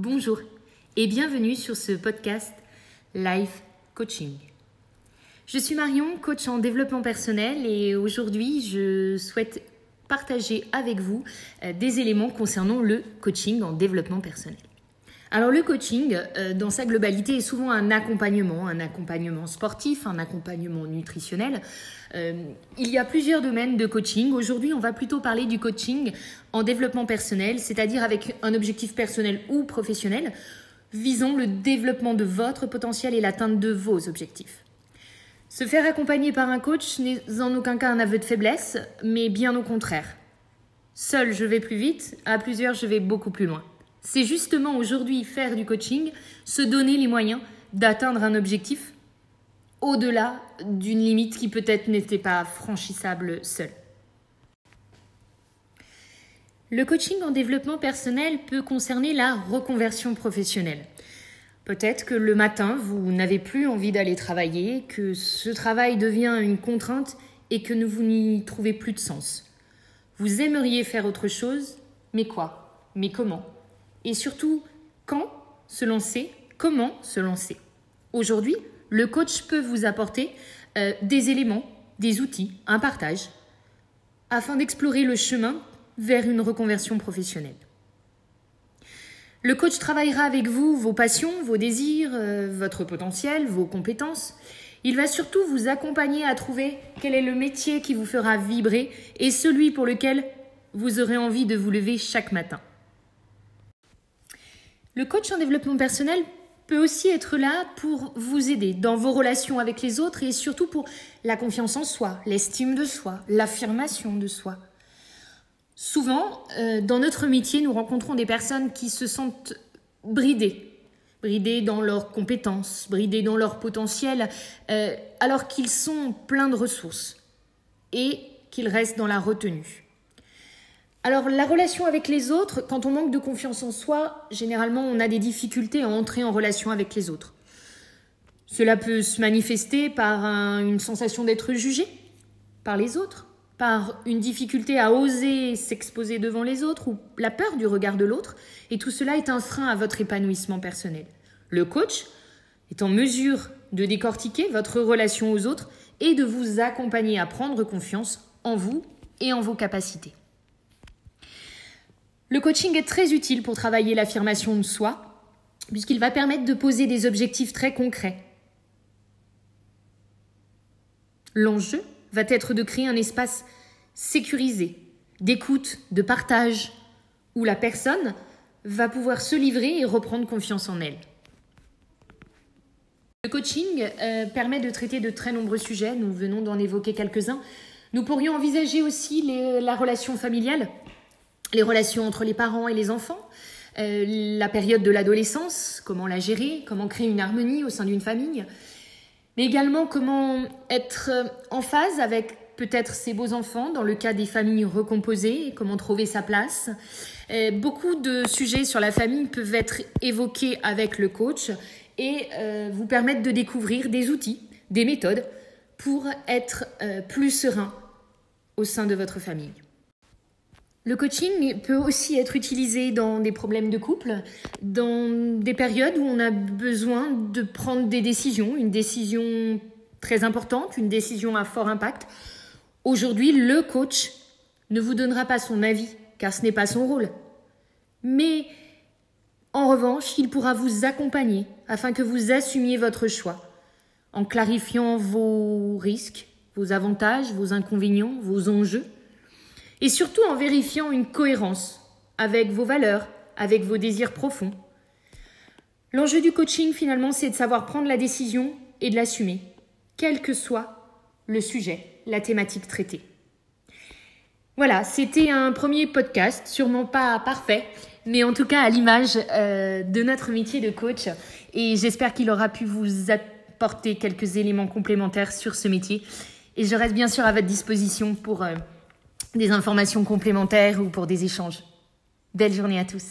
Bonjour et bienvenue sur ce podcast Life Coaching. Je suis Marion, coach en développement personnel et aujourd'hui je souhaite partager avec vous euh, des éléments concernant le coaching en développement personnel. Alors le coaching, euh, dans sa globalité, est souvent un accompagnement, un accompagnement sportif, un accompagnement nutritionnel. Euh, il y a plusieurs domaines de coaching. Aujourd'hui, on va plutôt parler du coaching en développement personnel, c'est-à-dire avec un objectif personnel ou professionnel, visant le développement de votre potentiel et l'atteinte de vos objectifs. Se faire accompagner par un coach n'est en aucun cas un aveu de faiblesse, mais bien au contraire. Seul, je vais plus vite, à plusieurs, je vais beaucoup plus loin. C'est justement aujourd'hui faire du coaching, se donner les moyens d'atteindre un objectif au-delà d'une limite qui peut-être n'était pas franchissable seule. Le coaching en développement personnel peut concerner la reconversion professionnelle. Peut-être que le matin, vous n'avez plus envie d'aller travailler, que ce travail devient une contrainte et que vous n'y trouvez plus de sens. Vous aimeriez faire autre chose, mais quoi? Mais comment? Et surtout quand se lancer, comment se lancer. Aujourd'hui, le coach peut vous apporter euh, des éléments, des outils, un partage, afin d'explorer le chemin vers une reconversion professionnelle. Le coach travaillera avec vous vos passions, vos désirs, euh, votre potentiel, vos compétences. Il va surtout vous accompagner à trouver quel est le métier qui vous fera vibrer et celui pour lequel vous aurez envie de vous lever chaque matin. Le coach en développement personnel peut aussi être là pour vous aider dans vos relations avec les autres et surtout pour la confiance en soi, l'estime de soi, l'affirmation de soi. Souvent, euh, dans notre métier, nous rencontrons des personnes qui se sentent bridées, bridées dans leurs compétences, bridées dans leur potentiel, euh, alors qu'ils sont pleins de ressources et qu'ils restent dans la retenue. Alors la relation avec les autres, quand on manque de confiance en soi, généralement on a des difficultés à entrer en relation avec les autres. Cela peut se manifester par une sensation d'être jugé par les autres, par une difficulté à oser s'exposer devant les autres ou la peur du regard de l'autre, et tout cela est un frein à votre épanouissement personnel. Le coach est en mesure de décortiquer votre relation aux autres et de vous accompagner à prendre confiance en vous et en vos capacités. Le coaching est très utile pour travailler l'affirmation de soi, puisqu'il va permettre de poser des objectifs très concrets. L'enjeu va être de créer un espace sécurisé, d'écoute, de partage, où la personne va pouvoir se livrer et reprendre confiance en elle. Le coaching euh, permet de traiter de très nombreux sujets, nous venons d'en évoquer quelques-uns. Nous pourrions envisager aussi la relation familiale, les relations entre les parents et les enfants, euh, la période de l'adolescence, comment la gérer, comment créer une harmonie au sein d'une famille, mais également comment être en phase avec peut-être ses beaux enfants dans le cas des familles recomposées, comment trouver sa place. Euh, beaucoup de sujets sur la famille peuvent être évoqués avec le coach et euh, vous permettre de découvrir des outils, des méthodes pour être plus serein au sein de votre famille. Le coaching peut aussi être utilisé dans des problèmes de couple, dans des périodes où on a besoin de prendre des décisions, une décision très importante, une décision à fort impact. Aujourd'hui, le coach ne vous donnera pas son avis, car ce n'est pas son rôle. Mais en revanche, il pourra vous accompagner afin que vous assumiez votre choix, en clarifiant vos risques, vos avantages, vos inconvénients, vos enjeux et surtout en vérifiant une cohérence avec vos valeurs, avec vos désirs profonds. L'enjeu du coaching, finalement, c'est de savoir prendre la décision et de l'assumer, quel que soit le sujet, la thématique traitée. Voilà, c'était un premier podcast, sûrement pas parfait, mais en tout cas à l'image euh, de notre métier de coach. Et j'espère qu'il aura pu vous apporter quelques éléments complémentaires sur ce métier. Et je reste bien sûr à votre disposition pour... Euh, des informations complémentaires ou pour des échanges. Belle journée à tous.